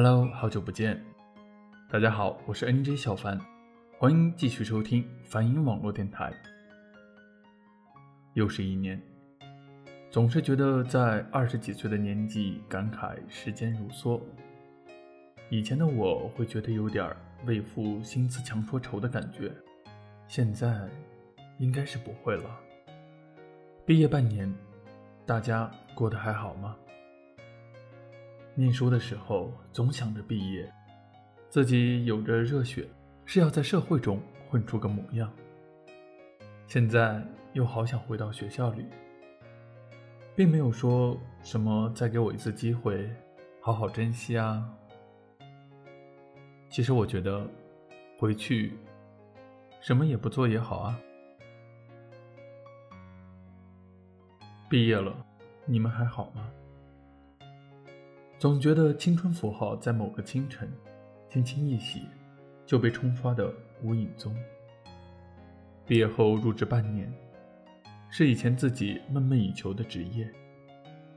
Hello，好久不见，大家好，我是 NJ 小凡，欢迎继续收听梵音网络电台。又是一年，总是觉得在二十几岁的年纪感慨时间如梭。以前的我会觉得有点为赋新词强说愁的感觉，现在应该是不会了。毕业半年，大家过得还好吗？念书的时候总想着毕业，自己有着热血，是要在社会中混出个模样。现在又好想回到学校里，并没有说什么再给我一次机会，好好珍惜啊。其实我觉得，回去什么也不做也好啊。毕业了，你们还好吗？总觉得青春符号在某个清晨，轻轻一洗，就被冲刷的无影踪。毕业后入职半年，是以前自己梦寐以求的职业，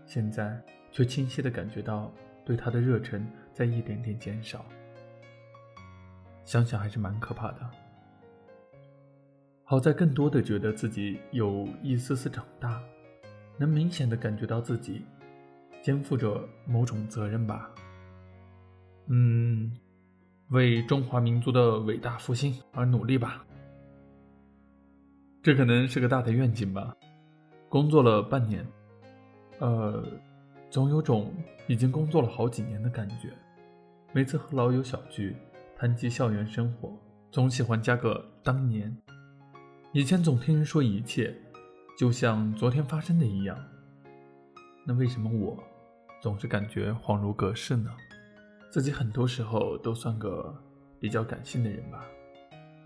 现在却清晰的感觉到对他的热忱在一点点减少。想想还是蛮可怕的。好在更多的觉得自己有一丝丝长大，能明显的感觉到自己。肩负着某种责任吧，嗯，为中华民族的伟大复兴而努力吧。这可能是个大的愿景吧。工作了半年，呃，总有种已经工作了好几年的感觉。每次和老友小聚，谈及校园生活，总喜欢加个当年。以前总听人说一切就像昨天发生的一样，那为什么我？总是感觉恍如隔世呢，自己很多时候都算个比较感性的人吧，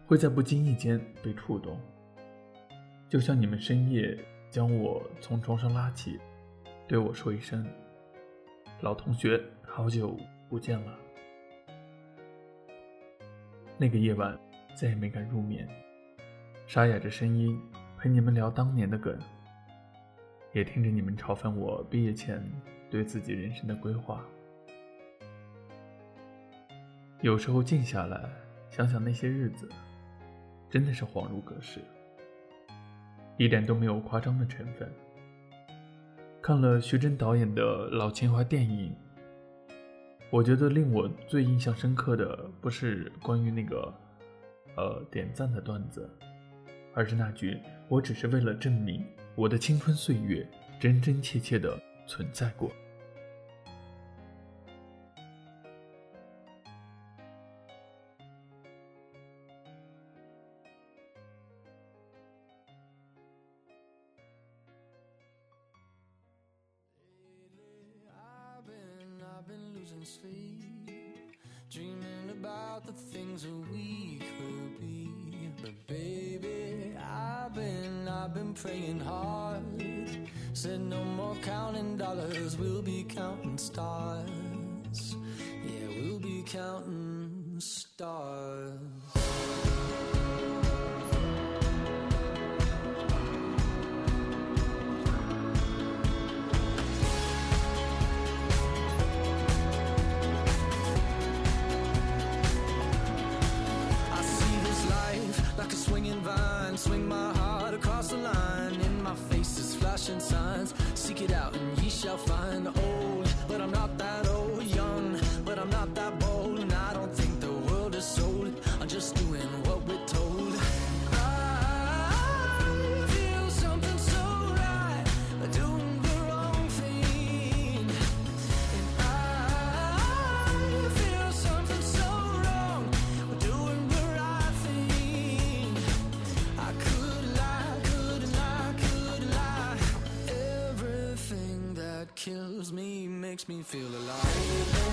会在不经意间被触动。就像你们深夜将我从床上拉起，对我说一声“老同学，好久不见了”。那个夜晚再也没敢入眠，沙哑着声音陪你们聊当年的梗，也听着你们嘲讽我毕业前。对自己人生的规划，有时候静下来想想那些日子，真的是恍如隔世，一点都没有夸张的成分。看了徐峥导演的老情怀电影，我觉得令我最印象深刻的不是关于那个呃点赞的段子，而是那句“我只是为了证明我的青春岁月真真切切的”。存在过。Flashing signs. Seek it out and ye shall find. Old, makes me feel alive.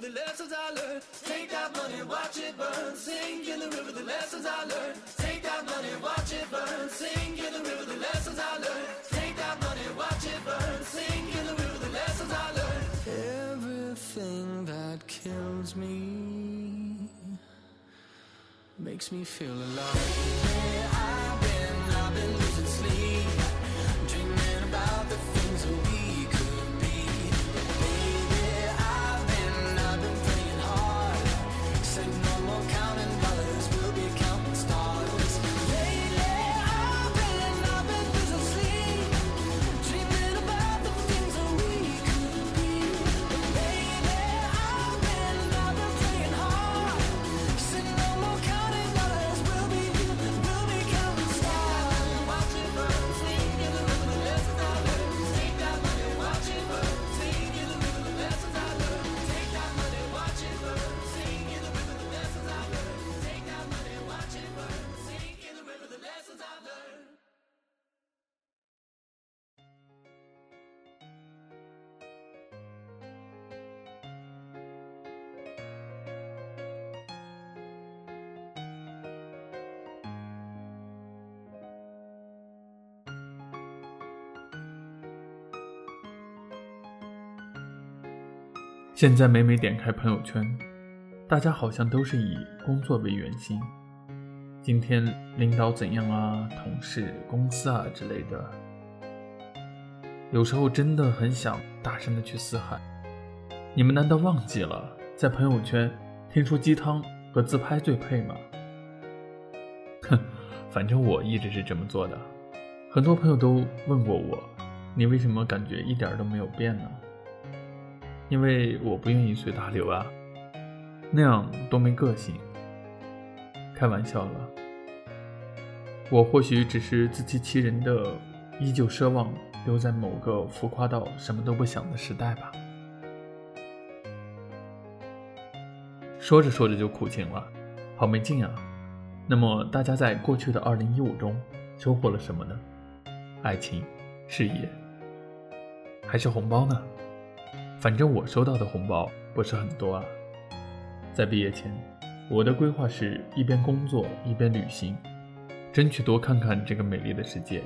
The lessons I learned. Take that money, watch it burn, sink in the river, the lessons I learned. Take that money, watch it burn, sink in the river, the lessons I learned. Take that money, watch it burn, sink in the river, the lessons I learned. Everything that kills me makes me feel alive. Lately, I've been, I've been losing sleep, dreaming about the 现在每每点开朋友圈，大家好像都是以工作为圆心。今天领导怎样啊，同事、公司啊之类的。有时候真的很想大声的去嘶喊：你们难道忘记了，在朋友圈听说鸡汤和自拍最配吗？哼，反正我一直是这么做的。很多朋友都问过我，你为什么感觉一点都没有变呢？因为我不愿意随大流啊，那样多没个性。开玩笑了，我或许只是自欺欺人的，依旧奢望留在某个浮夸到什么都不想的时代吧。说着说着就苦情了，好没劲啊！那么大家在过去的二零一五中收获了什么呢？爱情、事业，还是红包呢？反正我收到的红包不是很多啊。在毕业前，我的规划是一边工作一边旅行，争取多看看这个美丽的世界。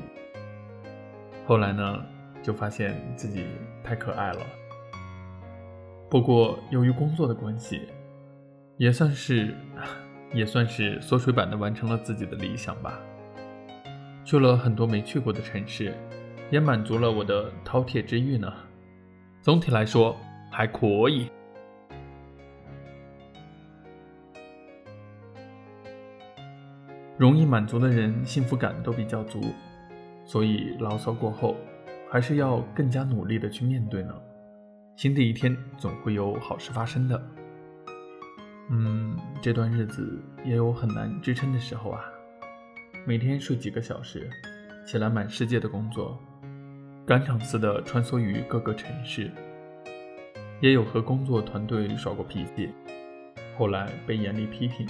后来呢，就发现自己太可爱了。不过由于工作的关系，也算是 也算是缩水版的完成了自己的理想吧。去了很多没去过的城市，也满足了我的饕餮之欲呢。总体来说还可以。容易满足的人，幸福感都比较足，所以牢骚过后，还是要更加努力的去面对呢。新的一天总会有好事发生的。嗯，这段日子也有很难支撑的时候啊，每天睡几个小时，起来满世界的工作。赶场似的穿梭于各个城市，也有和工作团队耍过脾气，后来被严厉批评。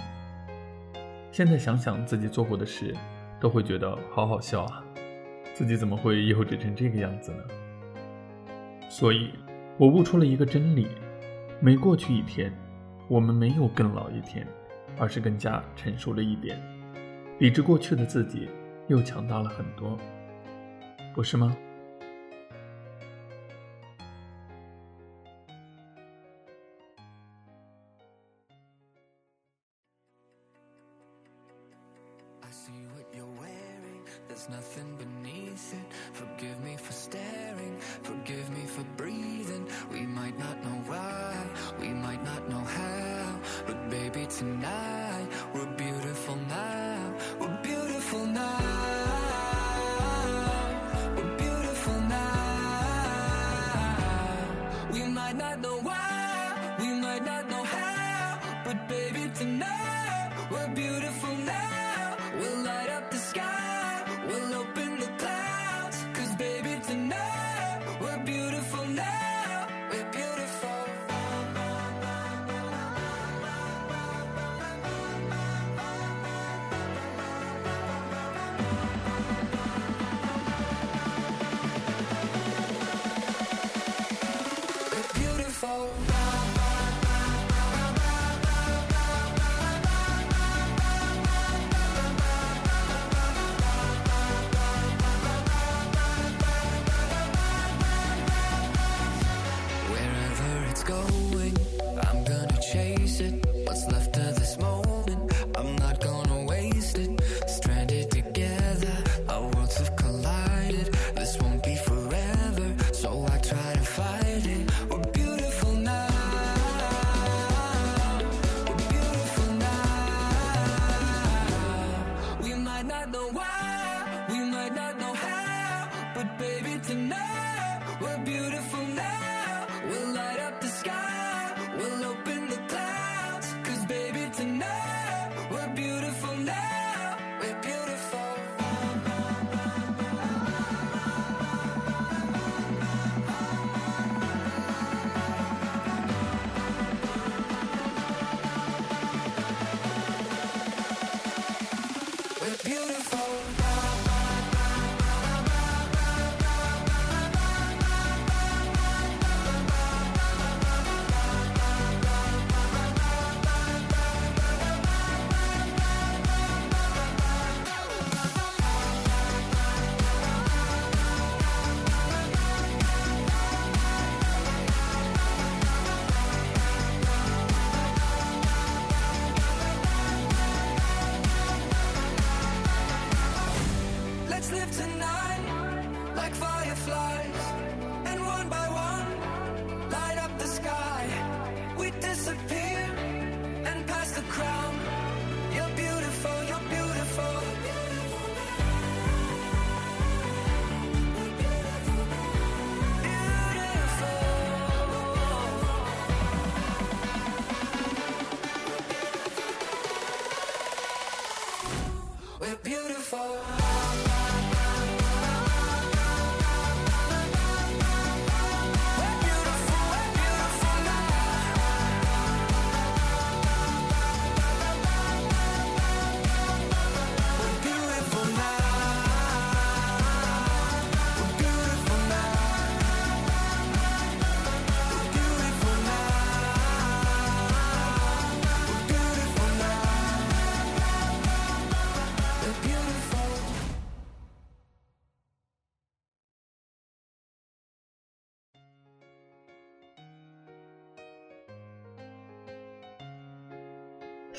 现在想想自己做过的事，都会觉得好好笑啊！自己怎么会幼稚成这个样子呢？所以，我悟出了一个真理：每过去一天，我们没有更老一天，而是更加成熟了一点。比之过去的自己，又强大了很多，不是吗？Tonight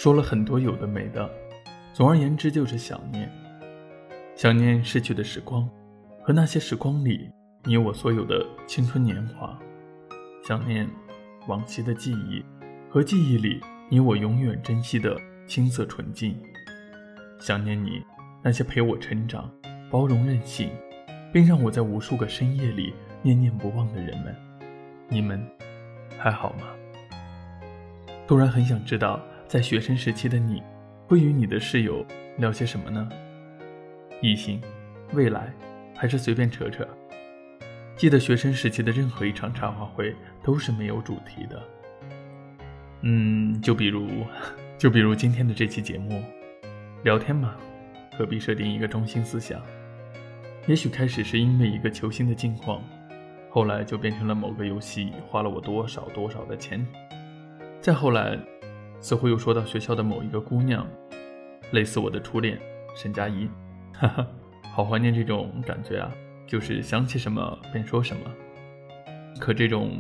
说了很多有的没的，总而言之就是想念。想念逝去的时光，和那些时光里你我所有的青春年华。想念往昔的记忆，和记忆里你我永远珍惜的青涩纯净。想念你那些陪我成长、包容任性，并让我在无数个深夜里念念不忘的人们，你们还好吗？突然很想知道，在学生时期的你，会与你的室友聊些什么呢？异性、未来，还是随便扯扯？记得学生时期的任何一场茶话会都是没有主题的。嗯，就比如，就比如今天的这期节目，聊天嘛，何必设定一个中心思想？也许开始是因为一个球星的近况，后来就变成了某个游戏花了我多少多少的钱，再后来，似乎又说到学校的某一个姑娘，类似我的初恋沈佳宜，哈哈，好怀念这种感觉啊！就是想起什么便说什么。可这种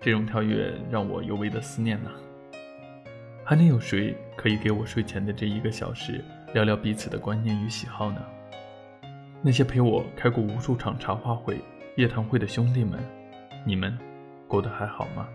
这种跳跃让我尤为的思念呐。还能有谁可以给我睡前的这一个小时聊聊彼此的观念与喜好呢？那些陪我开过无数场茶话会、夜谈会的兄弟们，你们过得还好吗？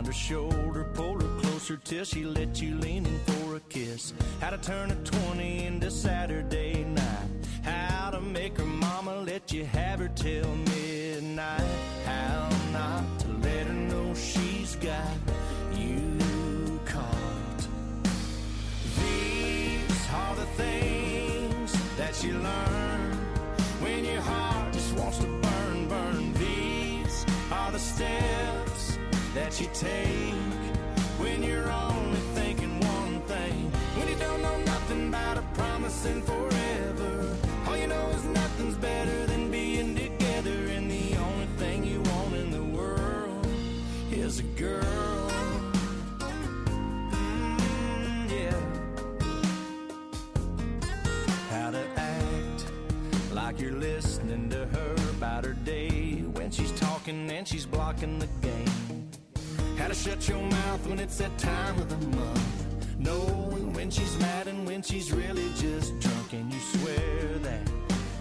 Arm round her shoulder, pull her closer till she let you lean in for a kiss. How to turn a 20 into Saturday night. How to make her mama let you have her till midnight. How not to let her know she's got you caught. These are the things that you learn when your heart just wants to burn, burn. These are the steps that you take when you're only thinking one thing. When you don't know nothing about a promising forever. All you know is nothing's better than being together. And the only thing you want in the world is a girl. Mm, yeah. How to act like you're listening to her about her day when she's talking and she's blocking the game. How to shut your mouth when it's that time of the month. Knowing when she's mad and when she's really just drunk. And you swear that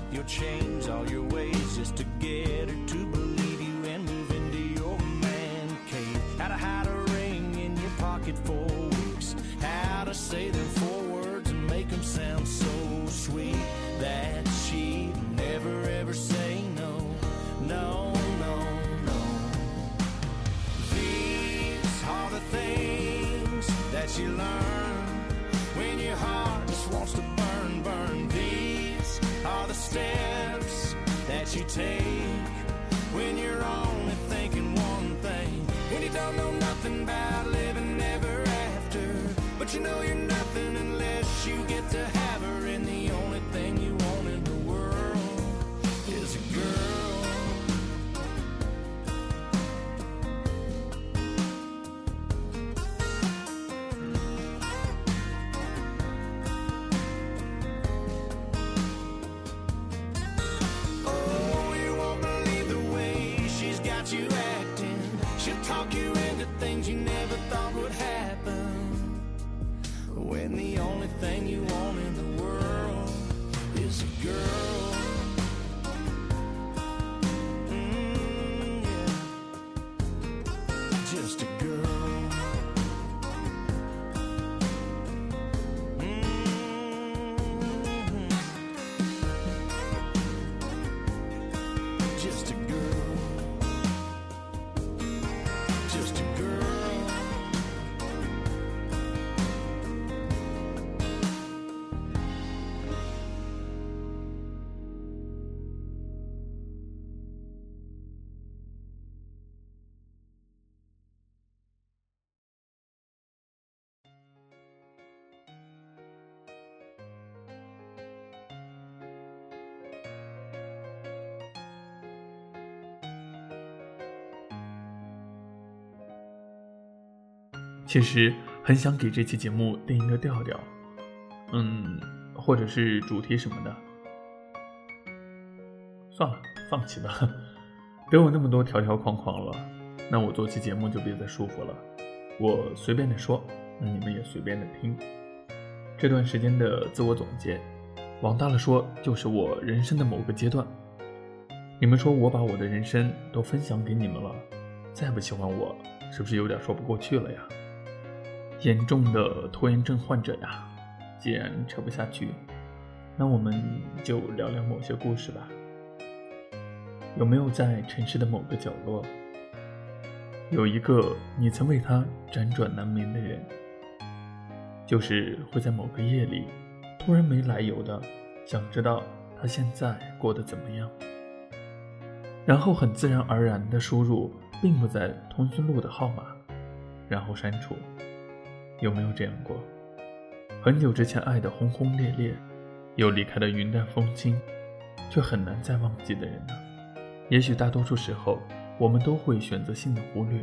you'll change all your ways just to get her to believe you and move into your man cave. How to hide a ring in your pocket for weeks. How to say them four words and make them sound so sweet that she'd you learn when your heart just wants to burn, burn. These are the steps that you take when you're only thinking one thing. When you don't know nothing about living ever after, but you know you're 其实很想给这期节目定一个调调，嗯，或者是主题什么的。算了，放弃吧，给我那么多条条框框了，那我做期节目就别再束缚了，我随便的说，那你们也随便的听。这段时间的自我总结，往大了说就是我人生的某个阶段。你们说我把我的人生都分享给你们了，再不喜欢我，是不是有点说不过去了呀？严重的拖延症患者呀，既然扯不下去，那我们就聊聊某些故事吧。有没有在城市的某个角落，有一个你曾为他辗转难眠的人？就是会在某个夜里，突然没来由的想知道他现在过得怎么样，然后很自然而然的输入并不在通讯录的号码，然后删除。有没有这样过？很久之前爱的轰轰烈烈，又离开的云淡风轻，却很难再忘记的人呢？也许大多数时候，我们都会选择性的忽略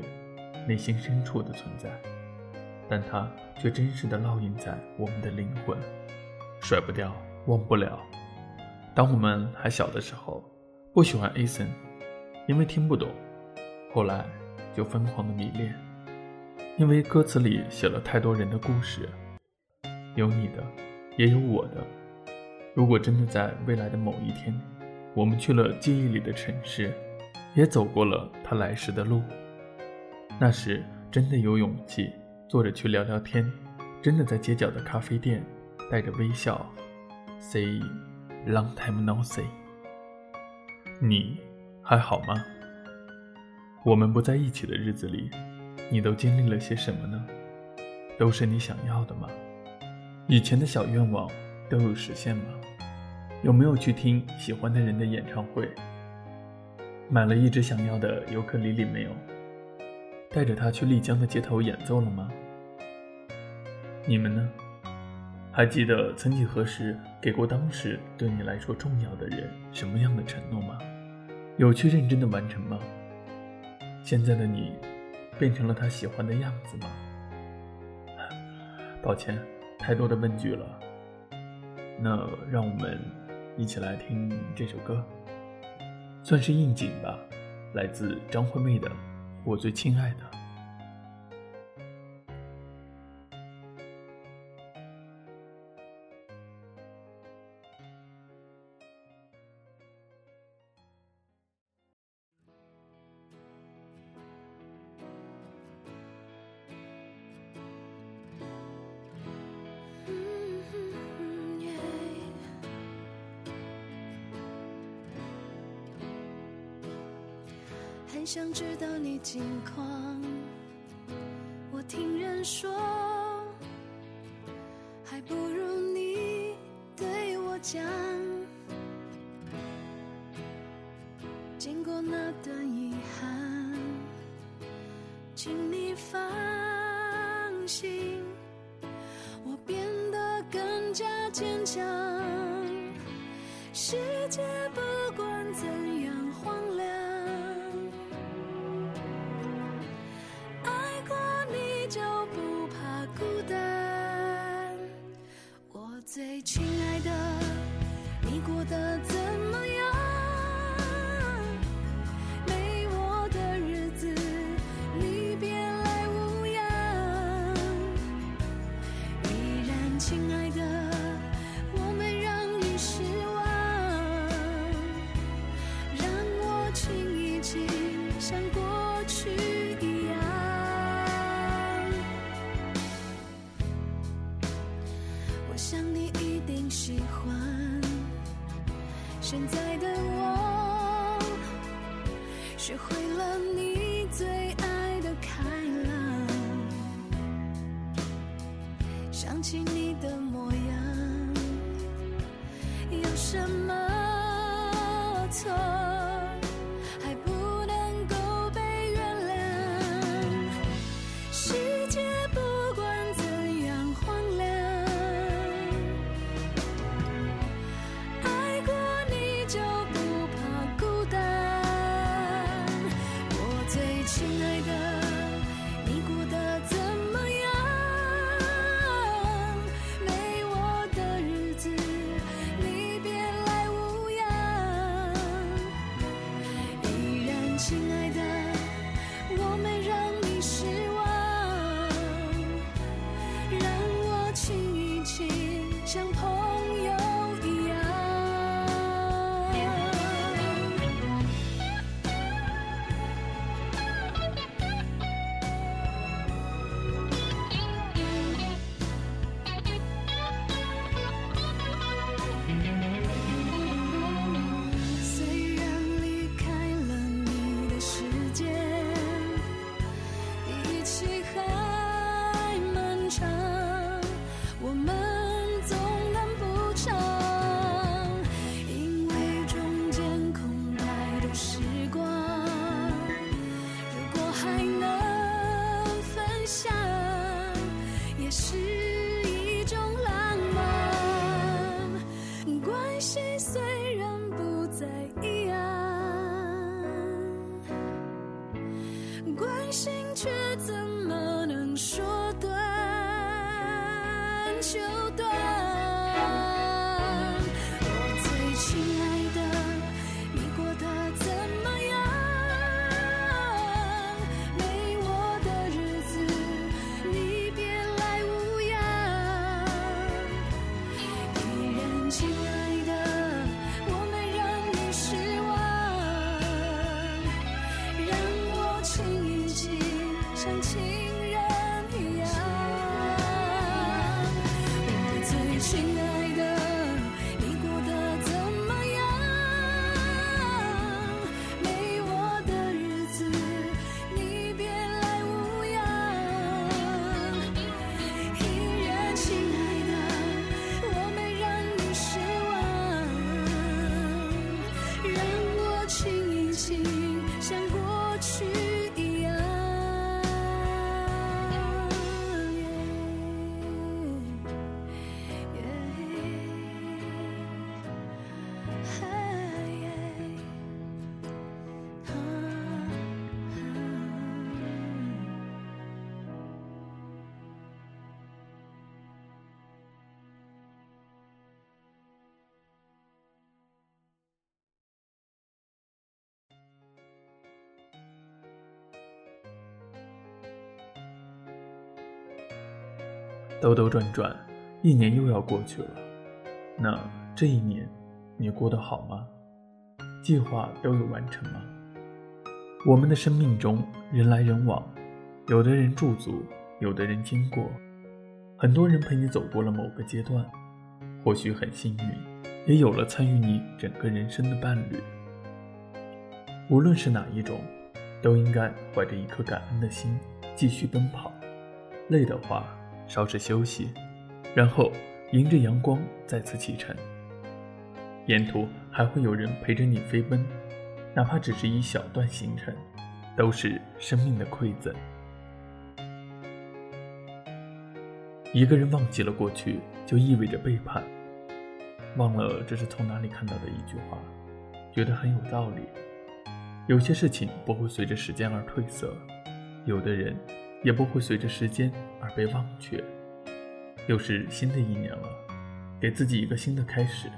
内心深处的存在，但它却真实的烙印在我们的灵魂，甩不掉，忘不了。当我们还小的时候，不喜欢 Ason，因为听不懂，后来就疯狂的迷恋，因为歌词里写了太多人的故事，有你的，也有我的。如果真的在未来的某一天，我们去了记忆里的城市，也走过了他来时的路。那时真的有勇气坐着去聊聊天，真的在街角的咖啡店带着微笑，say long time no see。你还好吗？我们不在一起的日子里，你都经历了些什么呢？都是你想要的吗？以前的小愿望都有实现吗？有没有去听喜欢的人的演唱会？买了一直想要的尤克里里没有？带着他去丽江的街头演奏了吗？你们呢？还记得曾几何时给过当时对你来说重要的人什么样的承诺吗？有去认真的完成吗？现在的你，变成了他喜欢的样子吗？抱歉，太多的问句了。那让我们。一起来听这首歌，算是应景吧，来自张惠妹的《我最亲爱的》。那段遗憾，请你放心，我变得更加坚强。世界不管怎样荒凉。爱过你就不怕孤单，我最亲爱的，你过得怎在的我，学会了你最爱的开朗。想起你的模样，有什么错？就断？兜兜转转，一年又要过去了。那这一年，你过得好吗？计划都有完成吗？我们的生命中人来人往，有的人驻足，有的人经过，很多人陪你走过了某个阶段，或许很幸运，也有了参与你整个人生的伴侣。无论是哪一种，都应该怀着一颗感恩的心继续奔跑。累的话，稍事休息，然后迎着阳光再次启程。沿途还会有人陪着你飞奔，哪怕只是一小段行程，都是生命的馈赠。一个人忘记了过去，就意味着背叛。忘了这是从哪里看到的一句话，觉得很有道理。有些事情不会随着时间而褪色，有的人也不会随着时间而被忘却。又是新的一年了，给自己一个新的开始。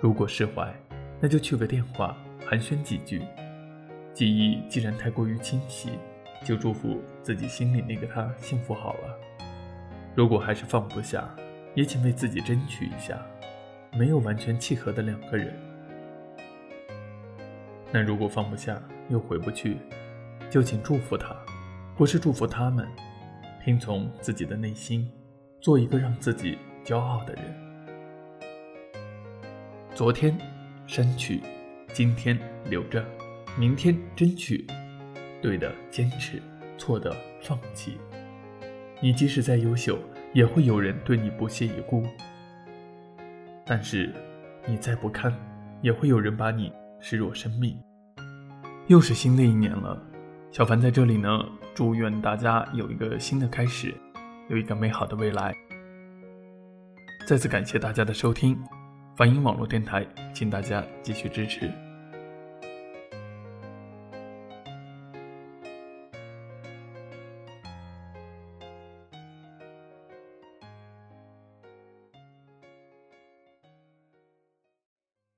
如果释怀，那就去个电话寒暄几句。记忆既然太过于清晰，就祝福自己心里那个他幸福好了。如果还是放不下，也请为自己争取一下。没有完全契合的两个人。那如果放不下又回不去，就请祝福他，不是祝福他们，听从自己的内心，做一个让自己骄傲的人。昨天删去，今天留着，明天争取，对的坚持，错的放弃。你即使再优秀，也会有人对你不屑一顾；但是你再不堪，也会有人把你视若生命。又是新的一年了，小凡在这里呢，祝愿大家有一个新的开始，有一个美好的未来。再次感谢大家的收听，梵音网络电台，请大家继续支持。